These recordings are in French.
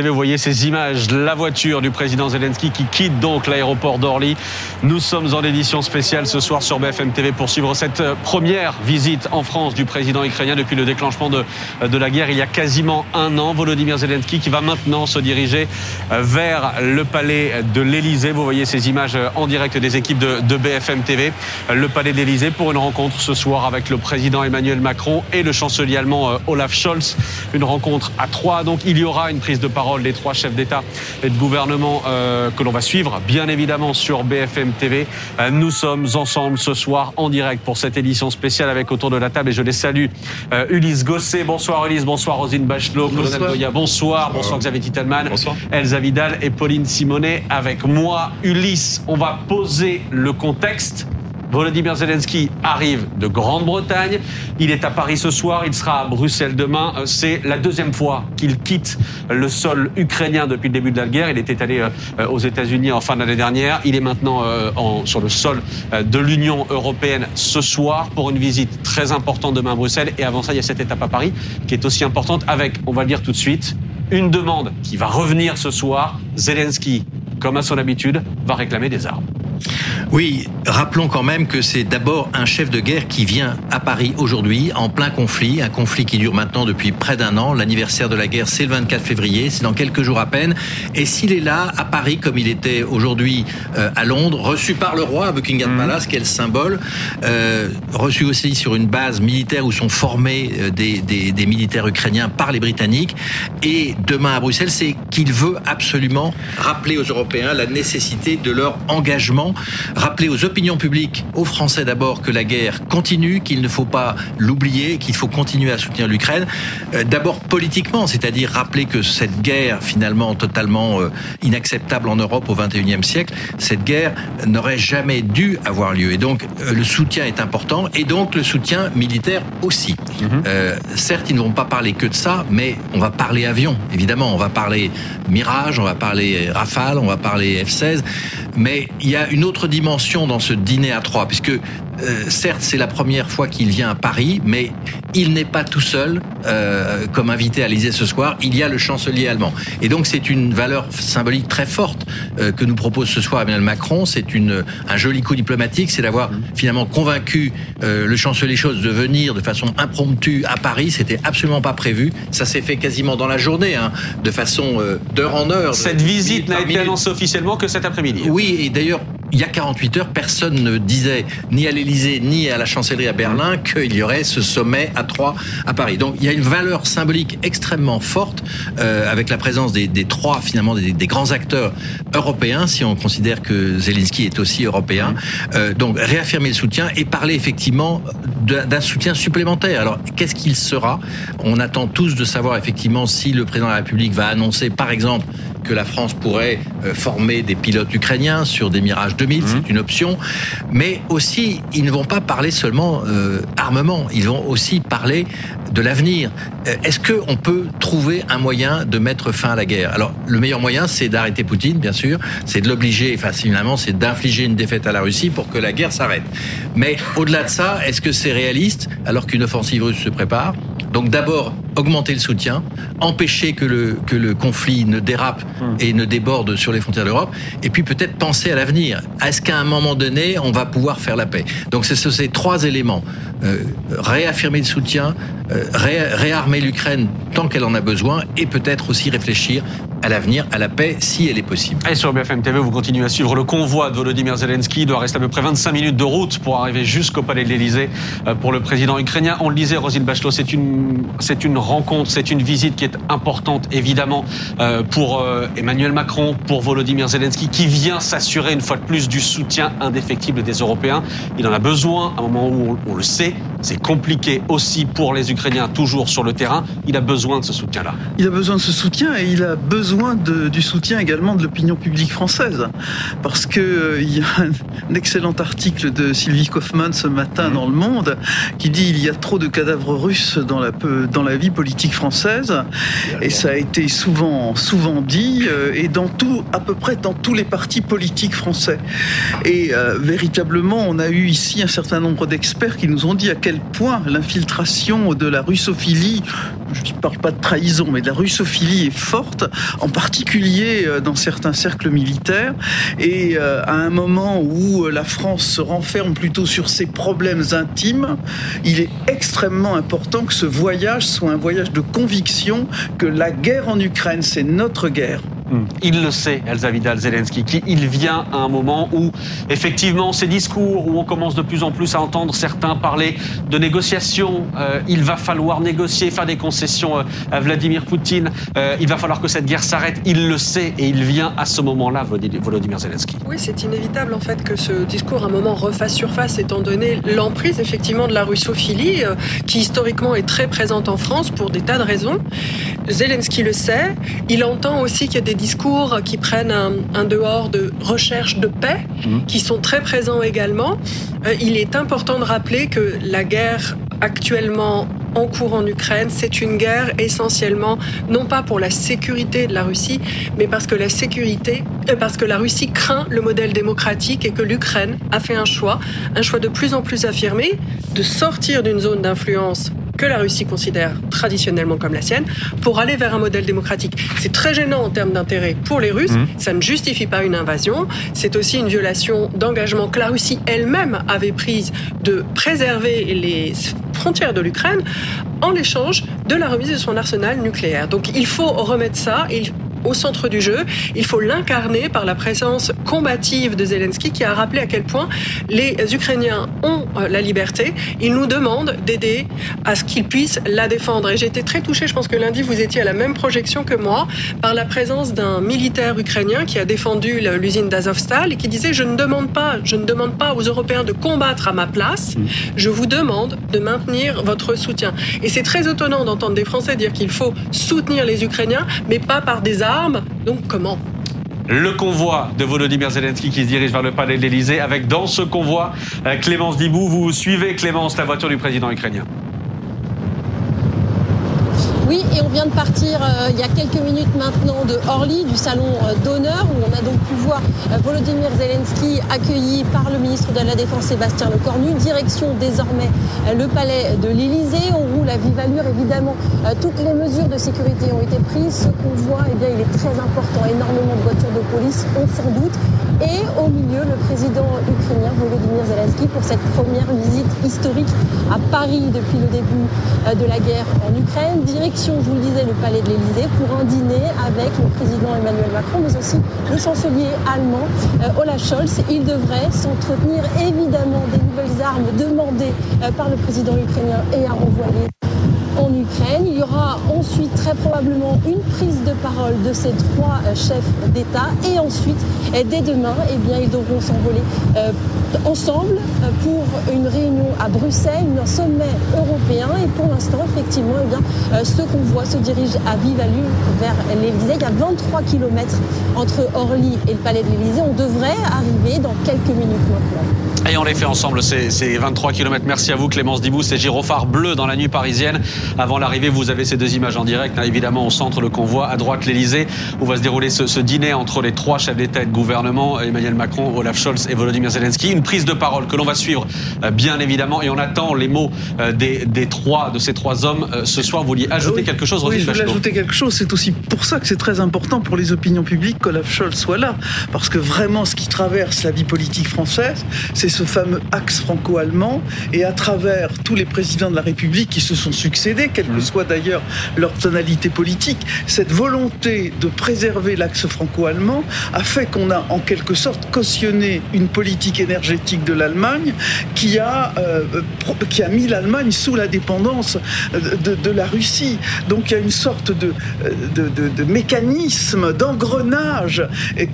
Vous voyez ces images la voiture du président Zelensky qui quitte donc l'aéroport d'Orly. Nous sommes en édition spéciale ce soir sur BFM TV pour suivre cette euh, première visite en France du président ukrainien depuis le déclenchement de, de la guerre il y a quasiment un an. Volodymyr Zelensky qui va maintenant se diriger euh, vers le palais de l'Elysée. Vous voyez ces images euh, en direct des équipes de, de BFM TV. Le palais de l'Elysée pour une rencontre ce soir avec le président Emmanuel Macron et le chancelier allemand Olaf Scholz. Une rencontre à trois. Donc il y aura une prise de parole parole des trois chefs d'État et de gouvernement euh, que l'on va suivre, bien évidemment, sur BFM TV. Euh, nous sommes ensemble ce soir en direct pour cette édition spéciale avec autour de la table et je les salue. Euh, Ulysse Gosset, bonsoir Ulysse, bonsoir Rosine Bachelot, bonsoir. Colonel Goya, bonsoir, bonsoir Xavier Titelman, bonsoir. Elsa Vidal et Pauline Simonet avec moi. Ulysse, on va poser le contexte Volodymyr Zelensky arrive de Grande-Bretagne. Il est à Paris ce soir, il sera à Bruxelles demain. Euh, c'est la deuxième fois qu'il quitte le sol ukrainien depuis le début de la guerre. Il était allé euh, aux États-Unis en fin d'année dernière. Il est maintenant euh, en, sur le sol de l'Union européenne ce soir pour une visite très importante demain à Bruxelles. Et avant ça, il y a cette étape à Paris qui est aussi importante avec, on va le dire tout de suite, une demande qui va revenir ce soir. Zelensky, comme à son habitude, va réclamer des armes. Oui, rappelons quand même que c'est d'abord un chef de guerre qui vient à Paris aujourd'hui en plein conflit, un conflit qui dure maintenant depuis près d'un an. L'anniversaire de la guerre, c'est le 24 février, c'est dans quelques jours à peine. Et s'il est là, à Paris, comme il était aujourd'hui euh, à Londres, reçu par le roi à Buckingham mmh. Palace, quel symbole, euh, reçu aussi sur une base militaire où sont formés euh, des, des, des militaires ukrainiens par les Britanniques, et demain à Bruxelles, c'est qu'il veut absolument rappeler aux Européens la nécessité de leur engagement rappeler aux opinions publiques, aux Français d'abord, que la guerre continue, qu'il ne faut pas l'oublier, qu'il faut continuer à soutenir l'Ukraine. Euh, d'abord politiquement, c'est-à-dire rappeler que cette guerre finalement totalement euh, inacceptable en Europe au XXIe siècle, cette guerre n'aurait jamais dû avoir lieu. Et donc euh, le soutien est important, et donc le soutien militaire aussi. Mhm. certes, ils ne vont pas parler que de ça, mais on va parler avion, évidemment. On va parler Mirage, on va parler Rafale, on va parler F-16, mais il y a une autre dimension dans ce dîner à trois, puisque euh, certes c'est la première fois qu'il vient à Paris, mais il n'est pas tout seul euh, comme invité à l'Élysée ce soir. Il y a le chancelier allemand, et donc c'est une valeur symbolique très forte euh, que nous propose ce soir Emmanuel Macron. C'est une un joli coup diplomatique, c'est d'avoir mmh. finalement convaincu euh, le chancelier Scholz de venir de façon impromptue à Paris. C'était absolument pas prévu. Ça s'est fait quasiment dans la journée, hein, de façon euh, d'heure en heure. Cette visite n'a été annoncée officiellement que cet après-midi. Oui, et d'ailleurs il y a 48 heures, personne ne disait, ni à l'Élysée, ni à la chancellerie à Berlin, qu'il y aurait ce sommet à trois à Paris. Donc il y a une valeur symbolique extrêmement forte euh, avec la présence des, trois, finalement, des, grands acteurs européens, si on considère que Zelensky est aussi européen. Euh, donc réaffirmer le soutien et parler effectivement d'un soutien supplémentaire. Alors qu'est-ce qu'il sera? On attend tous de savoir effectivement si le président de la République va annoncer, par exemple, que la France pourrait euh, former des pilotes ukrainiens sur des Mirage 2000, c'est mhm. une option. Mais aussi, ils ne vont pas parler seulement euh, armement, ils vont aussi parler de l'avenir. Euh, est-ce qu'on peut trouver un moyen de mettre fin à la guerre? Alors, le meilleur moyen, c'est d'arrêter Poutine, bien sûr, c'est de l'obliger, enfin, finalement, c'est d'infliger une défaite à la Russie pour que la guerre s'arrête. Mais au-delà de ça, est-ce que c'est réaliste alors qu'une offensive russe se prépare? Donc d'abord, augmenter le soutien, empêcher que le, que le conflit ne dérape hum. et ne déborde sur les frontières de l'Europe, et puis peut-être penser à l'avenir. Est-ce qu'à un moment donné, on va pouvoir faire la paix? Donc c'est ces trois éléments. Euh, réaffirmer le soutien, euh, réarmer l'Ukraine tant qu'elle en a besoin, et peut-être aussi réfléchir à l'avenir, à la paix, si elle est possible. Et sur BFM TV, vous continuez à suivre le convoi de Volodymyr Zelensky. Il doit rester à peu près 25 minutes de route pour arriver jusqu'au palais de l'Élysée euh, pour le président ukrainien. On le disait, Rosine Bachelot, c'est une, c'est une rencontre, c'est une visite qui est importante, évidemment, euh, pour euh, Emmanuel Macron, pour Volodymyr Zelensky, qui vient s'assurer une fois de plus du soutien indéfectible des Européens. Il en a besoin à un moment où on le sait. C'est compliqué aussi pour les Ukrainiens, toujours sur le terrain. Il a besoin de ce soutien-là. Il a besoin de ce soutien et il a besoin de, du soutien également de l'opinion publique française. Parce que euh, y a un excellent article de Sylvie Kaufmann ce matin mmh. dans Le Monde qui dit il y a trop de cadavres russes dans la, dans la vie politique française. Et ça a été souvent, souvent dit, euh, et dans tout, à peu près dans tous les partis politiques français. Et euh, véritablement, on a eu ici un certain nombre d'experts qui nous ont dit à quel quel point l'infiltration de la russophilie, je ne parle pas de trahison, mais de la russophilie est forte, en particulier euh, dans certains cercles militaires. Et euh, à un moment où la France se renferme plutôt sur ses problèmes intimes, il est extrêmement important que ce voyage soit un voyage de conviction que la guerre en Ukraine, c'est notre guerre. Hmm. Il le sait, Elsa Vidal Zelensky, qu'il vient à un moment où, effectivement, ces discours, où on commence de plus en plus à entendre certains parler de négociations, euh, il va falloir négocier, faire des concessions euh, à Vladimir Poutine, euh, il va falloir que cette guerre s'arrête, il le sait et il vient à ce moment-là, Volodymyr Zelensky. Oui, c'est inévitable en fait que ce discours à un moment refasse surface étant donné l'emprise effectivement de la russophilie qui historiquement est très présente en France pour des tas de raisons. Zelensky le sait, il entend aussi qu'il y a des discours qui prennent un, dehors de recherche de paix, mmh. qui sont très présents également. Euh, il est important de rappeler que la guerre actuellement en cours en Ukraine, c'est une guerre essentiellement non pas pour la sécurité de la Russie, mais parce que la sécurité, euh, parce que la Russie craint le modèle démocratique et que l'Ukraine a fait un choix, un choix de plus en plus affirmé de sortir d'une zone d'influence que la Russie considère traditionnellement comme la sienne pour aller vers un modèle démocratique. C'est très gênant en termes d'intérêt pour les Russes. Mmh. Ça ne justifie pas une invasion. C'est aussi une violation d'engagement que la Russie elle-même avait prise de préserver les frontières de l'Ukraine en échange de la remise de son arsenal nucléaire. Donc il faut remettre ça au centre du jeu. Il faut l'incarner par la présence combative de Zelensky qui a rappelé à quel point les Ukrainiens ont euh, la liberté. Ils nous demandent d'aider à ce qu'ils puissent la défendre. Et j'ai été très touchée, je pense que lundi vous étiez à la même projection que moi, par la présence d'un militaire ukrainien qui a défendu l'usine d'Azovstal et qui disait je ne demande pas, je ne demande pas aux Européens de combattre à ma place, mm. je vous demande de maintenir votre soutien. Et c'est très étonnant d'entendre des Français dire qu'il faut soutenir les Ukrainiens, mais pas par des armes donc comment le convoi de Volodymyr Zelensky qui se dirige vers le palais de l'Elysée avec dans ce convoi euh, Clémence Dibou. Vous suivez Clémence la voiture du président ukrainien. Oui, et on vient de partir euh, il y a quelques minutes maintenant de Orly, du salon euh, d'honneur, où on a donc pu voir euh, Volodymyr Zelensky accueilli par le ministre de la Défense Sébastien Lecornu. Direction désormais le palais de l'Élysée. On roule à vive allure, évidemment. toutes les mesures de sécurité ont été prises. Ce qu'on voit, eh bien, il est très important. Énormément de voitures de police, on s'en doute. Et au milieu, le président ukrainien Volodymyr Zelensky pour cette première visite historique à Paris depuis le début de la guerre en Ukraine je vous le disais, le palais de l'Elysée pour un dîner avec le président Emmanuel Macron, mais aussi le chancelier allemand euh, Olaf Scholz. Il devrait s'entretenir évidemment des nouvelles armes demandées euh, par le président ukrainien et à renvoyer en Ukraine. Il y aura ensuite très probablement une prise de parole de ces trois euh, chefs d'État et ensuite, dès demain, eh bien, ils devront s'envoler ensemble euh, pour une réunion à Bruxelles, un sommet européen. Et pour l'instant, effectivement, eh bien, euh, ce qu'on voit se dirige à vive allure vers l'Elysée. Il y a 23 km entre Orly et le palais de l'Elysée. On devrait arriver dans quelques minutes maintenant. Et on les fait ensemble, ces, 23 km. Merci à vous, Clémence Dibou. C'est gyrophare bleu dans la nuit parisienne. Avant l'arrivée, vous avez ces deux images en direct. Hein. évidemment, au centre, le convoi. À droite, l'Elysée, où va se dérouler ce, dîner entre les trois chefs d'État et de gouvernement, Emmanuel Macron, Olaf Scholz et Volodymyr Zelensky prise de parole que l'on va suivre, euh, bien évidemment, et on attend les mots euh, des, des trois, de ces trois hommes euh, ce soir. Vous vouliez ajouter quelque chose, Oui, je voulais ajouter quelque chose. C'est aussi pour ça que c'est très important pour les opinions publiques qu'Olaf Scholz soit là. Parce que vraiment, ce qui traverse la vie politique française, c'est ce fameux axe franco-allemand. Et à travers tous les présidents de la République qui se sont succédés, quelle que mmh. soit d'ailleurs leur tonalité politique, cette volonté de préserver l'axe franco-allemand a fait qu'on a en quelque sorte cautionné une politique énergétique de l'Allemagne qui a euh, qui a mis l'Allemagne sous la dépendance de, la Russie. Donc il y a une sorte de de, mécanisme d'engrenage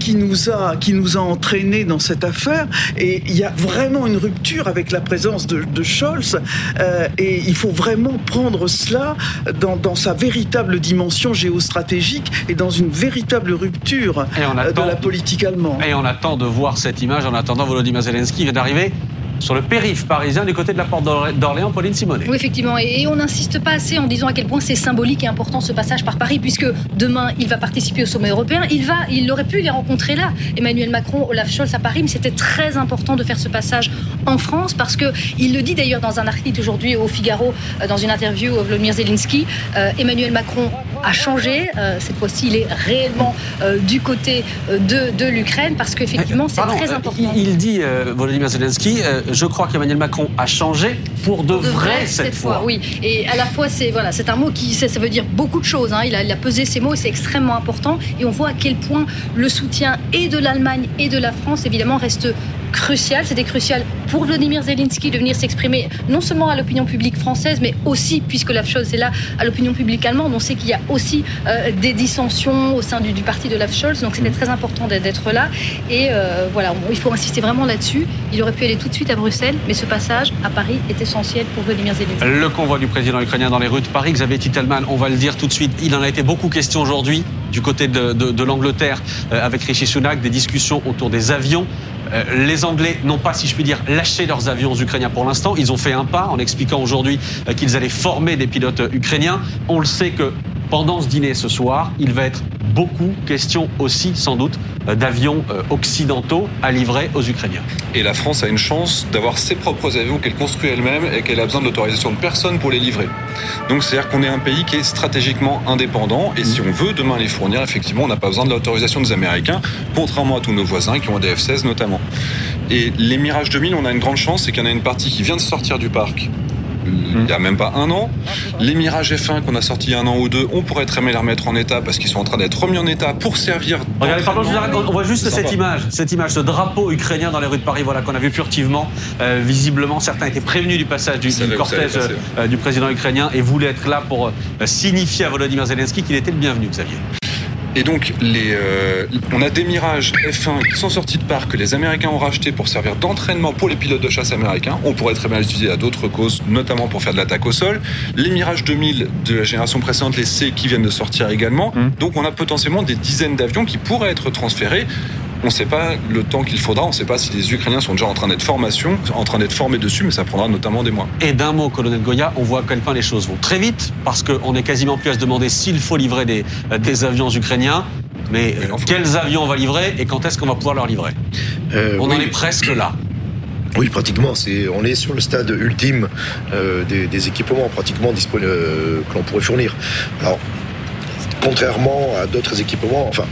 qui nous a qui nous a entraîné dans cette affaire et il y a vraiment une rupture avec la présence de, Scholz euh, et il faut vraiment prendre cela dans, dans, sa véritable dimension géostratégique et dans une véritable rupture de la politique allemande. Et on attend de voir cette image en attendant Volodymyr Zelensky qui vient d'arriver sur le périph' parisien du côté de la porte d'Orléans, Pauline Simonet. Oui, effectivement. Et on n'insiste pas assez en disant à quel point c'est symbolique et important ce passage par Paris, puisque demain, il va participer au sommet européen. Il, va, il aurait pu les rencontrer là, Emmanuel Macron, Olaf Scholz à Paris, mais c'était très important de faire ce passage en France, parce qu'il le dit d'ailleurs dans un article aujourd'hui au Figaro, euh, dans une interview au Vladimir Zelensky, euh, Emmanuel Macron a changé. Euh, cette fois-ci, il est réellement du côté de, de l'Ukraine, parce qu'effectivement, c'est très important. Il dit, Volodymyr Zelensky, je crois qu'Emmanuel Macron a changé pour de, vrai, cette, fois. Oui, et à la fois, c'est voilà, c'est un mot qui ça, veut dire beaucoup de choses. Hein. Il, a, il a pesé ces mots et c'est extrêmement important. Et on voit à quel point le soutien et de l'Allemagne et de la France, évidemment, reste crucial. C'était crucial pour Vladimir Zelensky de venir s'exprimer non seulement à l'opinion publique française, mais aussi, puisque la est là, à l'opinion publique allemande. On sait qu'il y a aussi euh, des dissensions au sein du, parti de Olaf Scholz, donc c'était très important d'être là. Et euh, voilà, il faut insister vraiment là-dessus. Il aurait pu aller tout de suite à Bruxelles, mais ce passage à Paris est essentiel pour Vladimir Zelensky. Le convoi du président ukrainien dans les rues de Paris, Xavier Titelman, on va le dire tout de suite, il en a été beaucoup question aujourd'hui du côté de, l'Angleterre euh, avec Rishi Sunak, des discussions autour des avions. Euh, les Anglais n'ont pas, si je puis dire, lâché leurs avions Ukrainiens pour l'instant. Ils ont fait un pas en expliquant aujourd'hui euh, qu'ils allaient former des pilotes ukrainiens. On le sait que pendant ce dîner ce soir, il va être beaucoup question aussi, sans doute, d'avions euh, occidentaux à livrer aux Ukrainiens. Et la France a une chance d'avoir ses propres avions qu'elle construit elle-même et qu'elle a besoin de l'autorisation de personne pour les livrer. Donc c'est-à-dire qu'on est un pays qui est stratégiquement indépendant et si on veut demain les fournir, effectivement, on n'a pas besoin de l'autorisation des Américains, contrairement à tous nos voisins qui ont des F-16 notamment. Et les Mirage 2000, on a une grande chance, c'est qu'il y en a une partie qui vient de sortir du parc il n'y a même pas un an. Les Mirage F1 qu'on a sortis un an ou deux, on pourrait très bien les remettre en état parce qu'ils sont en train d'être remis en état pour servir. Regardez, pardon, je vous arrête, on voit juste cette image, cette image, ce drapeau ukrainien dans les rues de Paris, voilà qu'on a vu furtivement. Euh, visiblement, certains étaient prévenus du passage du, cortège euh, du président ukrainien et voulaient être là pour euh, signifier à Volodymyr Zelensky qu'il était le bienvenu, Xavier. Et donc, les, euh, on a des Mirages F1 qui sont sortis de parc que les Américains ont rachetés pour servir d'entraînement pour les pilotes de chasse américains. On pourrait très bien les utiliser à d'autres causes, notamment pour faire de l'attaque au sol. Les Mirage 2000 de la génération précédente, les C, qui viennent de sortir également. Mmh. Donc, on a potentiellement des dizaines d'avions qui pourraient être transférés on ne sait pas le temps qu'il faudra, on ne sait pas si les Ukrainiens sont déjà en train d'être formation, en train d'être formés dessus, mais ça prendra notamment des mois. Et d'un mot, colonel Goya, on voit à quel point les choses vont très vite, parce qu'on est quasiment plus à se demander s'il faut livrer des, des avions ukrainiens. Mais quels avions on va livrer et quand est-ce qu'on va pouvoir leur livrer? Euh, On en est presque là. Oui, pratiquement. C'est, on est sur le stade ultime euh, des, équipements pratiquement disponibles euh, que l'on pourrait fournir. Alors, contrairement à d'autres équipements, enfin,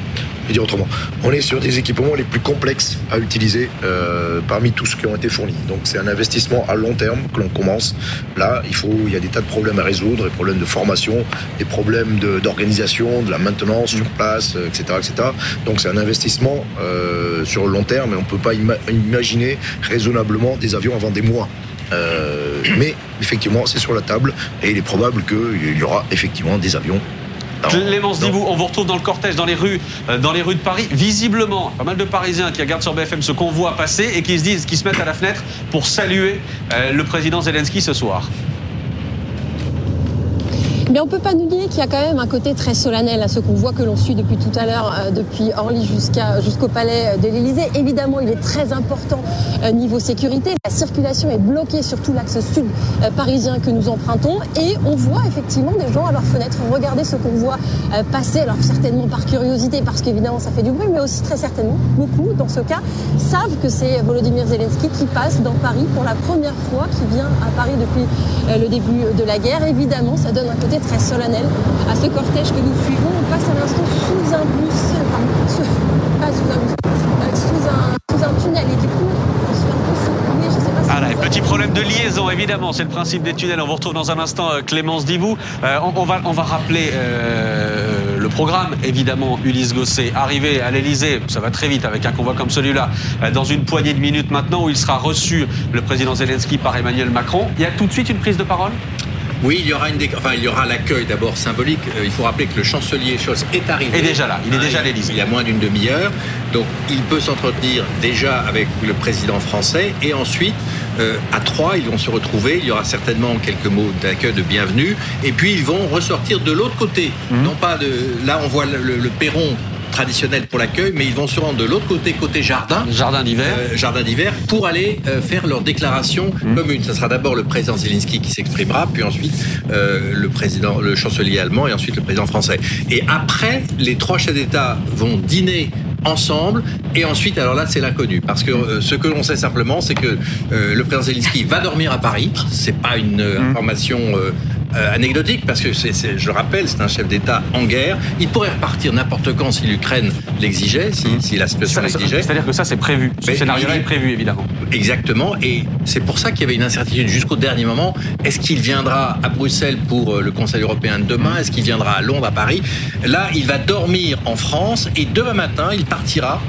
on est sur des équipements les plus complexes à utiliser euh, parmi tous ceux qui ont été fournis. Donc c'est un investissement à long terme que l'on commence. Là, il faut, il y a des tas de problèmes à résoudre, des problèmes de formation, des problèmes d'organisation, de, la maintenance sur place, etc., euh, etc. Donc c'est un investissement euh, sur le long terme et on ne peut pas imaginer raisonnablement des avions avant des mois. mais effectivement, c'est sur la table et il est probable qu'il y aura effectivement des avions Clémence Dibou, on vous retrouve dans le cortège, dans les rues, euh, dans les rues de Paris. Visiblement, pas mal de Parisiens qui regardent sur BFM ce qu'on voit passer et qui se disent, qui se mettent à la fenêtre pour saluer euh, le président Zelensky ce soir. Mais on peut pas nous dire qu'il y a quand même un côté très solennel à ce qu'on voit que l'on suit depuis tout à l'heure, euh, depuis Orly jusqu'à jusqu'au palais de l'Élysée. Évidemment, il est très important euh, niveau sécurité. La circulation est bloquée sur tout l'axe sud euh, parisien que nous empruntons et on voit effectivement des gens à leurs fenêtres regarder ce qu'on voit passer. Alors certainement par curiosité, parce qu'évidemment ça fait du bruit, mais aussi très certainement beaucoup dans ce cas savent que c'est Volodymyr Zelensky qui passe dans Paris pour la première fois, qui vient à Paris depuis le début de la guerre. Évidemment, ça donne un côté très solennel à ce cortège que nous suivons. On passe à l'instant sous un bus, enfin, sous, pas sous un bus, euh, sous, un, sous un tunnel et du coup, on se fait un peu secouer, je sais pas si ah là, petit problème de liaison, évidemment, c'est le principe des tunnels. On vous retrouve dans un instant euh, Clémence Divou. Euh, on, on, va, on va rappeler euh, le programme, évidemment, Ulysse Gosset, arrivé à l'Elysée, ça va très vite avec un convoi comme celui-là, dans une poignée de minutes maintenant, où il sera reçu, le président Zelensky, par Emmanuel Macron. Il y a tout de suite une prise de parole? Oui, il y aura une enfin, il y aura l'accueil d'abord symbolique. Euh, il faut rappeler que le chancelier Scholz est arrivé. Il est déjà là, il est déjà à l'Élysée. Il y a moins d'une demi-heure, donc il peut s'entretenir déjà avec le président français et ensuite euh, à trois, ils vont se retrouver. Il y aura certainement quelques mots d'accueil, de bienvenue, et puis ils vont ressortir de l'autre côté. Mhm. Non pas de là, on voit le, perron traditionnelle pour l'accueil, mais ils vont se rendre de l'autre côté, côté jardin. Jardin d'hiver. Euh, jardin d'hiver, pour aller euh, faire leur déclaration Mmh. commune. Ça sera d'abord le président Zelensky qui s'exprimera, puis ensuite euh, le président, le chancelier allemand, et ensuite le président français. Et après, les trois chefs d'État vont dîner ensemble et ensuite alors là c'est l'inconnu parce que euh, ce que l'on sait simplement c'est que euh, le président Zelensky va dormir à Paris c'est pas une euh, information euh, anecdotique parce que c'est, c'est- je le rappelle c'est un chef d'État en guerre il pourrait repartir n'importe quand si l'Ukraine l'exigeait si, si la situation l'exigeait C'est-à-dire que ça, c'est prévu. Ce Mais scénario-là est prévu, évidemment. Exactement, et c'est pour ça qu'il y avait une incertitude jusqu'au dernier moment. Est-ce qu'il viendra à Bruxelles pour euh, le Conseil européen de demain? Est-ce qu'il viendra à Londres, à Paris? Là, il va dormir en France et demain matin, il partira.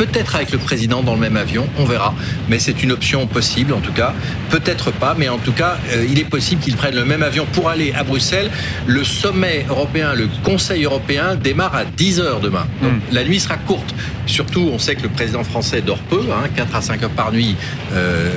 Peut-être avec le président dans le même avion, on verra. Mais c'est une option possible en tout cas. Peut-être pas, mais en tout cas, euh, il est possible qu'il prenne le même avion pour aller à Bruxelles. Le sommet européen, le Conseil européen démarre à 10h demain. Donc la nuit sera courte. Surtout, on sait que le président français dort peu, hein, 4 à 5 heures par nuit euh,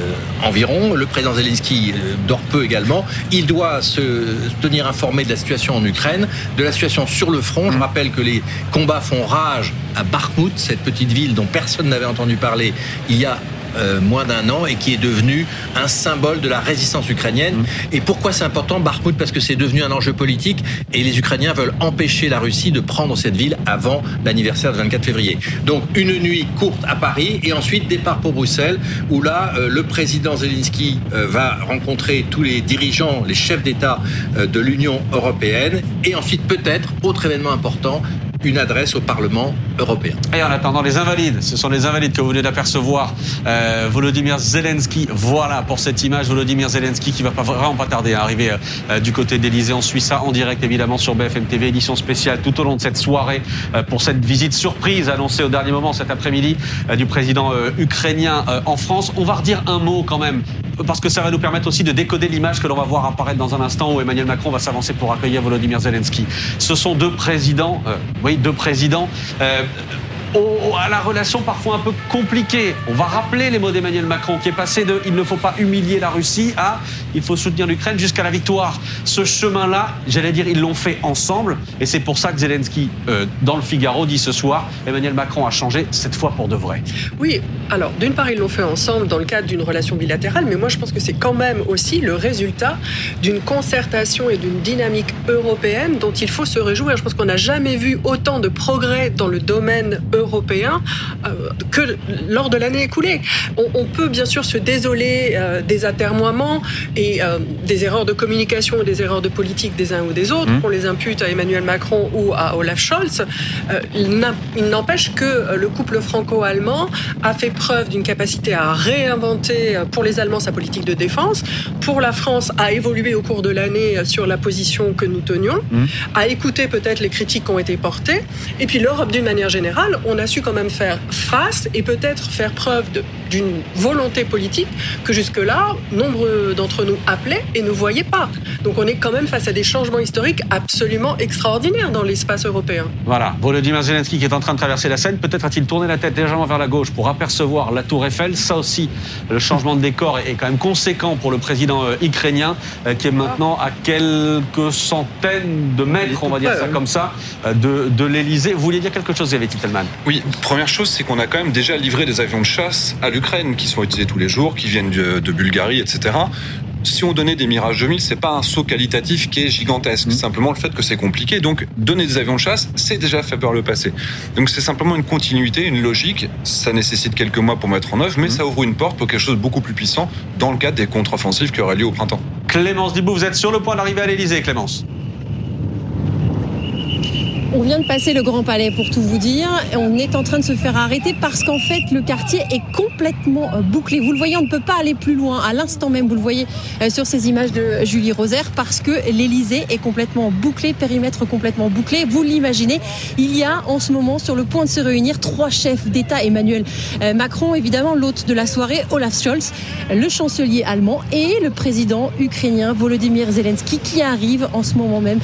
environ. Le président Zelensky euh, dort peu également. Il doit se tenir informé de la situation en Ukraine, de la situation sur le front. Je rappelle que les combats font rage à Bakhmut, cette petite ville dont personne n'avait entendu parler il y a euh, moins d'un an et qui est devenu un symbole de la résistance ukrainienne. Et pourquoi c'est important Bakhmut Parce que c'est devenu un enjeu politique et les Ukrainiens veulent empêcher la Russie de prendre cette ville avant l'anniversaire du 24 février. Donc une nuit courte à Paris et ensuite départ pour Bruxelles où là euh, le président Zelensky euh, va rencontrer tous les dirigeants, les chefs d'État de l'Union européenne et ensuite peut-être, autre événement important, une adresse au Parlement européen. Et en attendant, les invalides, ce sont les invalides que vous venez d'apercevoir. Euh, Volodymyr Zelensky, voilà pour cette image, Volodymyr Zelensky qui va pas vraiment pas tarder à arriver euh, du côté d'Elysée. On suit ça en direct évidemment sur BFM TV, édition spéciale tout au long de cette soirée euh, pour cette visite surprise annoncée au dernier moment cet après-midi euh, du président euh, ukrainien euh, en France. On va redire un mot quand même parce que ça va nous permettre aussi de décoder l'image que l'on va voir apparaître dans un instant où Emmanuel Macron va s'avancer pour accueillir Volodymyr Zelensky. Ce sont deux présidents, euh, oui, deux présidents. euh, à la relation parfois un peu compliquée. On va rappeler les mots d'Emmanuel Macron qui est passé de il ne faut pas humilier la Russie à il faut soutenir l'Ukraine jusqu'à la victoire. Ce chemin-là, j'allais dire, ils l'ont fait ensemble et c'est pour ça que Zelensky, euh, dans le Figaro, dit ce soir Emmanuel Macron a changé cette fois pour de vrai. Oui, alors d'une part, ils l'ont fait ensemble dans le cadre d'une relation bilatérale, mais moi je pense que c'est quand même aussi le résultat d'une concertation et d'une dynamique européenne dont il faut se réjouir. Je pense qu'on n'a jamais vu autant de progrès dans le domaine européen euh, que lors de l'année écoulée. On, peut bien sûr se désoler euh, des atermoiements euh, des erreurs de communication et des erreurs de politique des uns ou des autres. On les impute à Emmanuel Macron ou à Olaf Scholz. Euh, il n'empêche que euh, le couple franco-allemand a fait preuve d'une capacité à réinventer pour les Allemands sa politique de défense, pour la France à évoluer au cours de l'année sur la position que nous tenions, à écouter peut-être les critiques qui ont été portées, et puis l'Europe d'une manière générale, on a su quand même faire face et peut-être faire preuve d'une volonté politique que jusque-là, nombre d'entre nous appelaient et ne voyaient pas. Donc on est quand même face à des changements historiques absolument extraordinaires dans l'espace européen. Voilà, Volodymyr Zelensky qui est en train de traverser la Seine. Peut-être a-t-il tourné la tête légèrement vers la gauche pour apercevoir la tour Eiffel. Ça aussi, le changement de décor est quand même conséquent pour le président euh, ukrainien euh, qui est maintenant à quelques centaines de mètres, on va dire ça oui. comme ça, euh, de, de l'Elysée. Vous vouliez dire quelque chose, David Titelman? Oui, première chose, c'est qu'on a quand même déjà livré des avions de chasse à l'Ukraine qui sont utilisés tous les jours, qui viennent de, de Bulgarie, etc. Si on donnait des Mirage 2000, c'est pas un saut qualitatif qui est gigantesque. C'est Simplement le fait que c'est compliqué. Donc, donner des avions de chasse, c'est déjà fait par le passé. Donc, c'est simplement une continuité, une logique. Ça nécessite quelques mois pour mettre en œuvre, mais ça ouvre une porte pour quelque chose de beaucoup plus puissant dans le cadre des contre-offensives qui auraient lieu au printemps. Clémence Dibou, vous êtes sur le point d'arriver à l'Elysée, Clémence. On vient de passer le Grand Palais pour tout vous dire. On est en train de se faire arrêter parce qu'en fait le quartier est complètement euh, bouclé. Vous le voyez, on ne peut pas aller plus loin. À l'instant même, vous le voyez euh, sur ces images de Julie Rosaire parce que l'Elysée est complètement bouclé, périmètre complètement bouclé. Vous l'imaginez, il y a en ce moment sur le point de se réunir trois chefs d'État. Emmanuel euh, Macron, évidemment, l'hôte de la soirée, Olaf Scholz, le chancelier allemand et le président ukrainien Volodymyr Zelensky qui arrive en ce moment même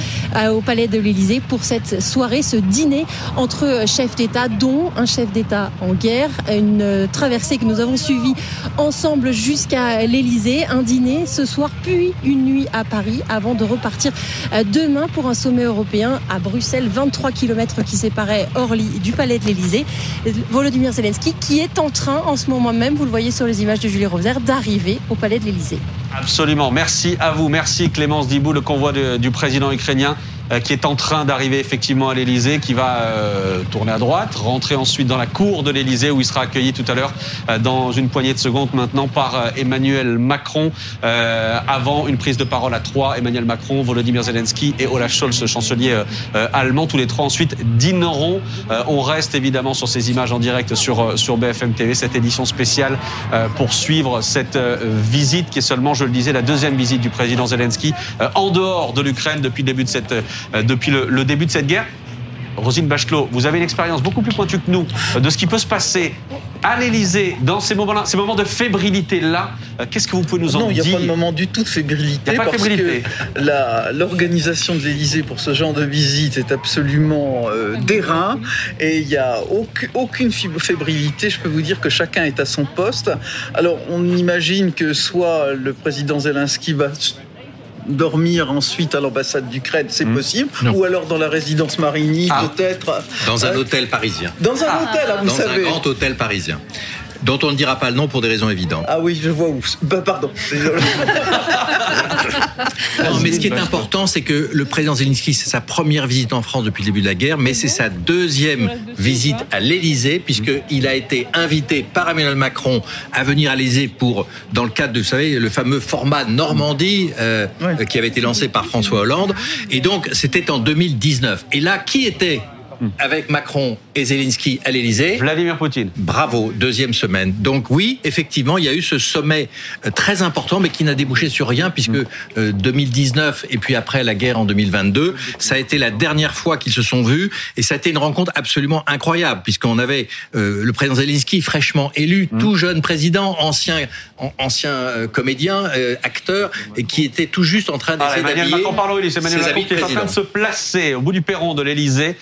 au palais de l'Elysée pour cette soirée soirée, ce dîner entre chefs d'État, dont un chef d'État en guerre, une traversée que nous avons suivie ensemble jusqu'à l'Élysée, un dîner ce soir, puis une nuit à Paris, avant de repartir demain pour un sommet européen à Bruxelles, 23 km qui séparaient Orly du palais de l'Élysée. Volodymyr Zelensky qui est en train en ce moment même, vous le voyez sur les images de Julie Rosaire, d'arriver au palais de l'Élysée. Absolument. Merci à vous. Merci Clémence Dibou, le convoi du président ukrainien euh, qui est en train d'arriver effectivement à l'Elysée, qui va euh, tourner à droite, rentrer ensuite dans la cour de l'Elysée où il sera accueilli tout à l'heure euh, dans une poignée de secondes maintenant par Emmanuel Macron. avant une prise de parole à trois, Emmanuel Macron, Volodymyr Zelensky et Olaf Scholz, chancelier allemand, tous les trois ensuite dîneront. on reste évidemment sur ces images en direct sur sur BFM TV, cette édition spéciale pour suivre cette visite qui est seulement, je le disais, la deuxième visite du président Zelensky en dehors de l'Ukraine depuis le début de cette euh, depuis le, début de cette guerre. Rosine Bachelot, vous avez une expérience beaucoup plus pointue que nous euh, de ce qui peut se passer à l'Elysée dans ces moments-là, ces moments de fébrilité-là. Euh, qu'est-ce que vous pouvez nous en dire Non, il n'y a pas de moment du tout de fébrilité. parce Que l'organisation de l'Elysée pour ce genre de visite est absolument d'airain et il n'y a aucune fébrilité. Je peux vous dire que chacun est à son poste. Alors, on imagine que soit le président Zelensky va dormir ensuite à l'ambassade d'Ukraine, c'est hmm. possible, ou alors dans la résidence Marigny, ah. peut-être. Dans un euh, hôtel parisien. Dans un hôtel, hein, vous dans savez. Dans un grand hôtel parisien dont on ne dira pas le nom pour des raisons évidentes. Ah oui, je vois où. Bah, pardon. non, mais ce qui est important, c'est que le président Zelensky, c'est sa première visite en France depuis le début de la guerre, mais c'est sa deuxième visite à l'Élysée, puisqu'il a été invité par Emmanuel Macron à venir à l'Élysée pour, dans le cadre de, vous savez, le fameux format Normandie, euh, qui avait été lancé par François Hollande. Et donc, c'était en 2019. Et là, qui était avec Macron et Zelensky à l'Elysée. Vladimir Poutine. Bravo, deuxième semaine. Donc oui, effectivement, il y a eu ce sommet euh, très important, mais qui n'a débouché sur rien, puisque 2019 euh, et puis après la guerre en 2022, ça a été la dernière fois qu'ils se sont vus, et ça a été une rencontre absolument incroyable, puisqu'on avait euh, le président Zelensky fraîchement élu, mm. tout jeune président, ancien, ancien comédien, acteur, et qui était tout juste en train d'essayer ah, Emmanuel Macron, parlons, Emmanuel Macron qui est en train de se placer au bout du perron de l'Elysée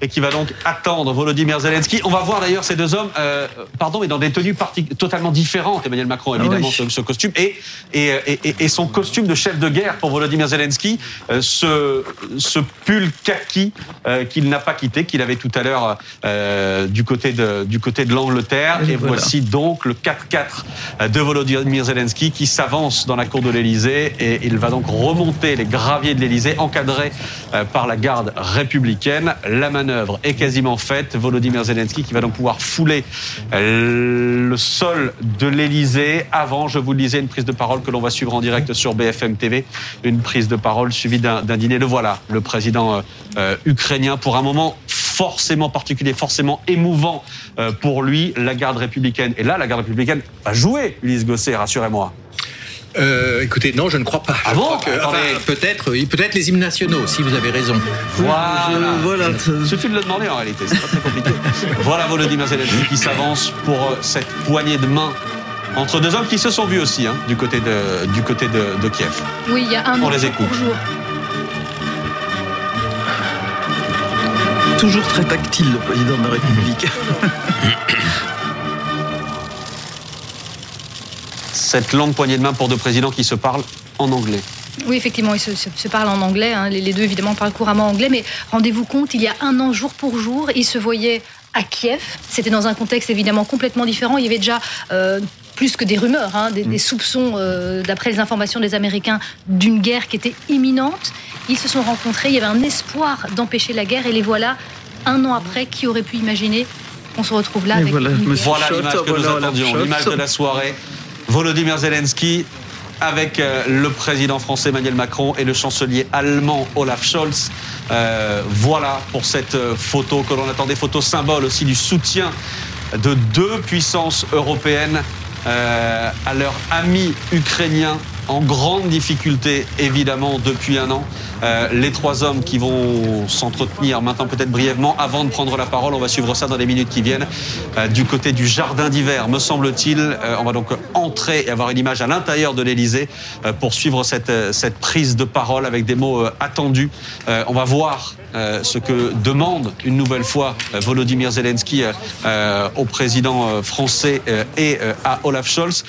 et qui va donc attendre Volodymyr Zelensky. On va voir d'ailleurs ces deux hommes, euh, pardon, mais dans des tenues totalement différentes. Emmanuel Macron, ah évidemment, ce, costume et, et, et, son costume de chef de guerre pour Volodymyr Zelensky, euh, ce, ce pull kaki euh, qu'il n'a pas quitté, qu'il avait tout à l'heure euh, du côté de du côté de l'Angleterre. Et, voici donc le 4-4 de Volodymyr Zelensky qui s'avance dans la cour de l'Elysée et il va donc remonter les graviers de l'Elysée, encadré par la garde républicaine. La manœuvre est quasiment faite. Volodymyr Zelensky qui va donc pouvoir fouler euh, le sol de l'Elysée avant, je vous le disais, une prise de parole que l'on va suivre en direct sur BFM TV. Une prise de parole suivie d'un dîner. Le voilà, le président euh, euh, ukrainien pour un moment forcément particulier, forcément émouvant pour lui. La garde républicaine. Et là, la garde républicaine va jouer, Ulysse Gosset, rassurez-moi. Euh, écoutez, non, je ne crois pas. Ah bon Peut-être, peut-être les hymnes nationaux, si vous avez raison. Voilà. voilà. Il suffit de le demander en réalité, c'est pas très compliqué. voilà Volodymyr Zelensky qui s'avance pour euh, cette poignée de main entre deux hommes qui se sont vus aussi hein, du côté de du côté de, Kiev. Oui, il y a un. On les écoute. Toujours très tactile, le président de la République. cette longue poignée de main pour deux présidents qui se parlent en anglais. Oui, effectivement, ils se, parlent en anglais. Hein. Les, deux, évidemment, parlent couramment anglais. Mais rendez-vous compte, il y a un an, jour pour jour, ils se voyaient à Kiev. C'était dans un contexte évidemment complètement différent. Il y avait déjà euh, plus que des rumeurs, hein, des, mm. soupçons, euh, d'après les informations des Américains, d'une guerre qui était imminente. Ils se sont rencontrés. Il y avait un espoir d'empêcher la guerre. Et les voilà, un an après, qui aurait pu imaginer qu'on se retrouve là avec voilà, voilà l'image que nous attendions, l'image de la soirée. Volodymyr Zelensky avec euh, le président français Emmanuel Macron et le chancelier allemand Olaf Scholz. Euh, voilà pour cette euh, photo que l'on attendait, photo symbole aussi du soutien de deux puissances européennes à leurs amis ukrainiens en grande difficulté évidemment depuis un an. Euh, les trois hommes qui vont s'entretenir maintenant peut-être brièvement avant de prendre la parole. On va suivre ça dans les minutes qui viennent euh, du côté du jardin d'hiver, me semble-t-il. Euh, on va donc entrer et avoir une image à l'intérieur de l'Elysée pour suivre cette, cette prise de parole avec des mots attendus. on va voir ce que demande une nouvelle fois Volodymyr Zelensky au président français et à Olaf Scholz.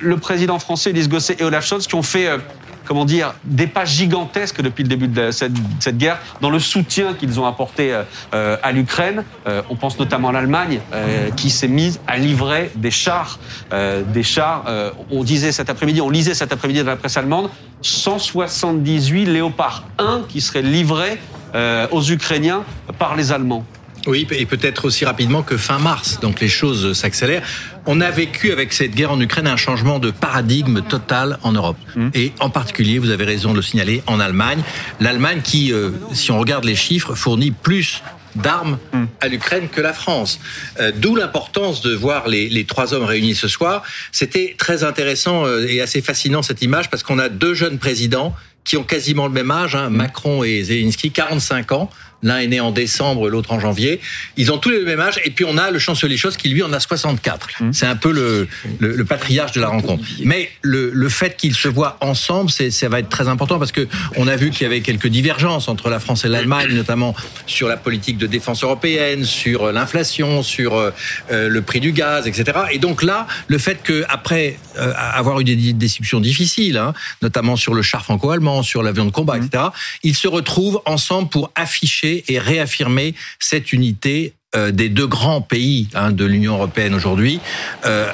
le président français, Lise Gosset et Olaf Scholz qui ont fait comment dire, des pas gigantesques depuis le début de cette, guerre dans le soutien qu'ils ont apporté euh, à l'Ukraine. Euh, on pense notamment à l'Allemagne euh, qui s'est mise à livrer des chars, des chars. on disait cet après-midi, on lisait cet après-midi dans la presse allemande, 178 Léopard 1 qui seraient livrés aux Ukrainiens par les Allemands. Oui, et peut-être aussi rapidement que fin mars. Donc les choses s'accélèrent. On a vécu avec cette guerre en Ukraine un changement de paradigme total en Europe. Mmh. Et en particulier, vous avez raison de le signaler, en Allemagne. L'Allemagne qui, euh, si on regarde les chiffres, fournit plus d'armes mmh. à l'Ukraine que la France. Euh, d'où l'importance de voir les, les, trois hommes réunis ce soir. C'était très intéressant euh, et assez fascinant cette image parce qu'on a deux jeunes présidents qui ont quasiment le même âge, hein, mmh. Macron et Zelensky, 45 ans. L'un est né en décembre, l'autre en janvier. Ils ont tous les mêmes âge. Et puis on a le chancelier Chose qui lui en a 64. Mmh. C'est un peu le, le, le, patriarche de la rencontre. Mais le, le fait qu'ils se voient ensemble, ça va être très important parce que on a vu qu'il y avait quelques divergences entre la France et l'Allemagne, notamment sur la politique de défense européenne, sur l'inflation, sur euh, le prix du gaz, etc. Et donc là, le fait que après euh, avoir eu des discussions difficiles, hein, notamment sur le char franco-allemand, sur l'avion de combat, etc., ils se retrouvent ensemble pour afficher et réaffirmer cette unité euh, des deux grands pays hein, de l'Union européenne aujourd'hui, euh,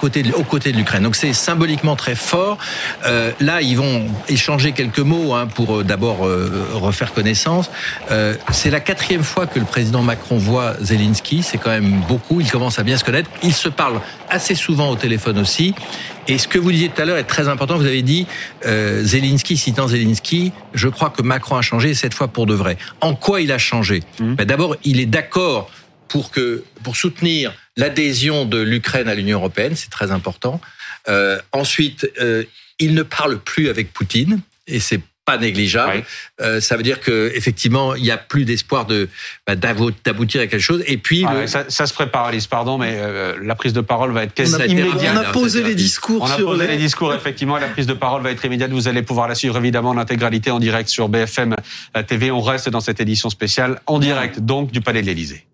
côté, aux côtés de l'Ukraine. Donc c'est symboliquement très fort. Euh, là, ils vont échanger quelques mots hein, pour d'abord refaire connaissance. C'est la quatrième fois que le président Macron voit Zelensky. C'est quand même beaucoup. Ils commencent à bien se connaître. Ils se parlent assez souvent au téléphone aussi. Et ce que vous disiez tout à l'heure est très important. Vous avez dit Zelensky, citant Zelensky, je crois que Macron a changé cette fois pour de vrai. En quoi il a changé? Mmh. ben D'abord, il est d'accord pour que pour soutenir l'adhésion de l'Ukraine à l'Union européenne, c'est très important. Euh, ensuite, euh, il ne parle plus avec Poutine et c'est pas négligeable. Oui. Euh, ça veut dire que effectivement, il y a plus d'espoir de bah, d'aboutir à quelque chose. Et puis, ah, le... ça, ça, se prépare, Alice. Pardon, mais euh, la prise de parole va être quasi immédiate. On a posé les discours on a sur posé les... les discours. Effectivement, la prise de parole va être immédiate. Vous allez pouvoir la suivre évidemment en intégralité en direct sur BFM TV. On reste dans cette édition spéciale en direct, donc du Palais de l'Élysée.